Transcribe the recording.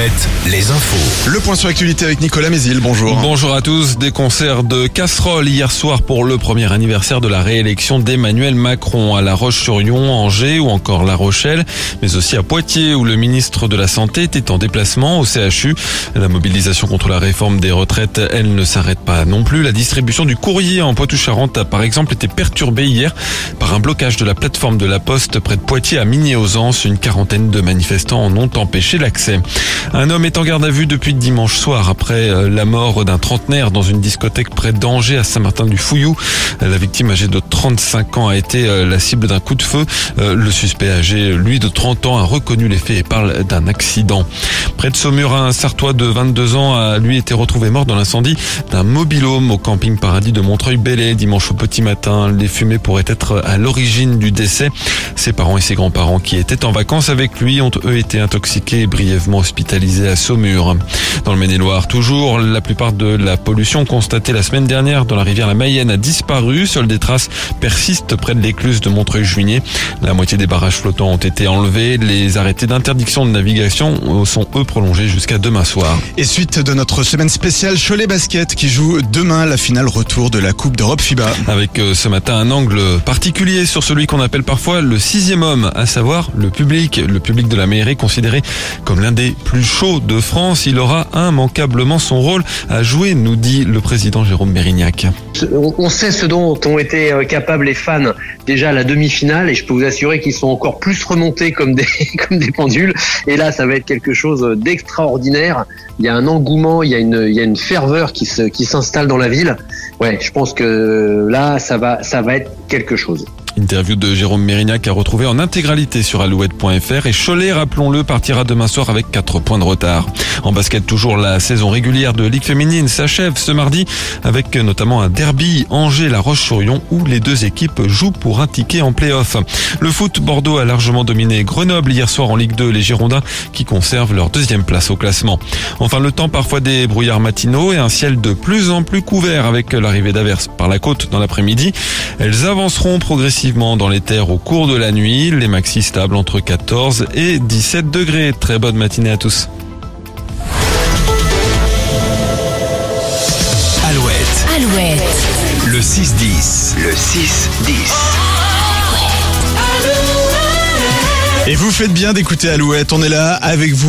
Alouette, les infos. Le point sur l'actualité avec Nicolas Mézil, bonjour. Bonjour à tous. Des concerts de casseroles hier soir pour le premier anniversaire de la réélection d'Emmanuel Macron à La Roche-sur-Yon, Angers ou encore La Rochelle, mais aussi à Poitiers où le ministre de la Santé était en déplacement au CHU. La mobilisation contre la réforme des retraites, elle ne s'arrête pas non plus. La distribution du courrier en Poitou-Charentes a par exemple été perturbée hier par un blocage de la plateforme de la Poste près de Poitiers à Migné-aux-Anses. Une quarantaine de manifestants en ont empêché l'accès. Un homme est en garde à vue depuis dimanche soir après euh, la mort d'un trentenaire dans une discothèque près d'Angers à Saint-Martin-du-Fouillou. La victime âgée de 35 ans a été euh, la cible d'un coup de feu. Euh, Le suspect âgé, lui de 30 ans, a reconnu les faits et parle d'un accident. Près de Saumur, un Sartois de 22 ans a lui été retrouvé mort dans l'incendie d'un mobilhome au camping Paradis de Montreuil-Bellay dimanche au petit matin. Les fumées pourraient être à l'origine du décès. Ses parents et ses grands-parents qui étaient en vacances avec lui ont eux été intoxiqués et brièvement hospitalisés à Saumur. Dans le Maine-et-Loire, toujours, la plupart de la pollution constatée la semaine dernière dans la rivière la Mayenne a disparu. Seules des traces persistent près de l'écluse de Montreuil-Juigné. La moitié des barrages flottants ont été enlevés. Les arrêtés d'interdiction de navigation sont eux prolongés jusqu'à demain soir. Et suite de notre semaine spéciale Cholet Basket qui joue demain la finale retour de la Coupe d'Europe FIBA. Avec euh, ce matin un angle particulier sur celui qu'on appelle parfois le sixième homme, à savoir le public. Le public de la mairie considéré comme l'un des plus chauds de France. Il aura immanquablement son rôle à jouer, nous dit le président Jérôme Mérignac. On sait ce dont ont été euh, capables les fans déjà à la demi-finale et je peux vous assurer qu'ils sont encore plus remontés comme des, comme des pendules. Et là, ça va être quelque chose d'extraordinaire. Il y a un engouement, il y a une, il y a une ferveur qui se, qui s'installe dans la ville. Ouais, je pense que là, ça va, ça va être quelque chose. Interview de Jérôme Mérignac à retrouver en intégralité sur alouette.fr et Cholet, rappelons-le, partira demain soir avec 4 points de retard. En basket, toujours la saison régulière de Ligue féminine s'achève ce mardi avec notamment un derby Angers-La Roche-sur-Yon où les deux équipes jouent pour un ticket en play-off. Le foot, Bordeaux a largement dominé Grenoble hier soir en Ligue 2, les Girondins qui conservent leur deuxième place au classement. Enfin, le temps parfois des brouillards matinaux et un ciel de plus en plus couvert avec l'arrivée d'averses par la côte dans l'après-midi. Elles avanceront progressivement dans les terres au cours de la nuit. Les maxi stables entre 14 et 17 degrés. Très bonne matinée à tous. Alouette, Alouette. le 6-10. Le 6-10. Et vous faites bien d'écouter Alouette, on est là avec vous.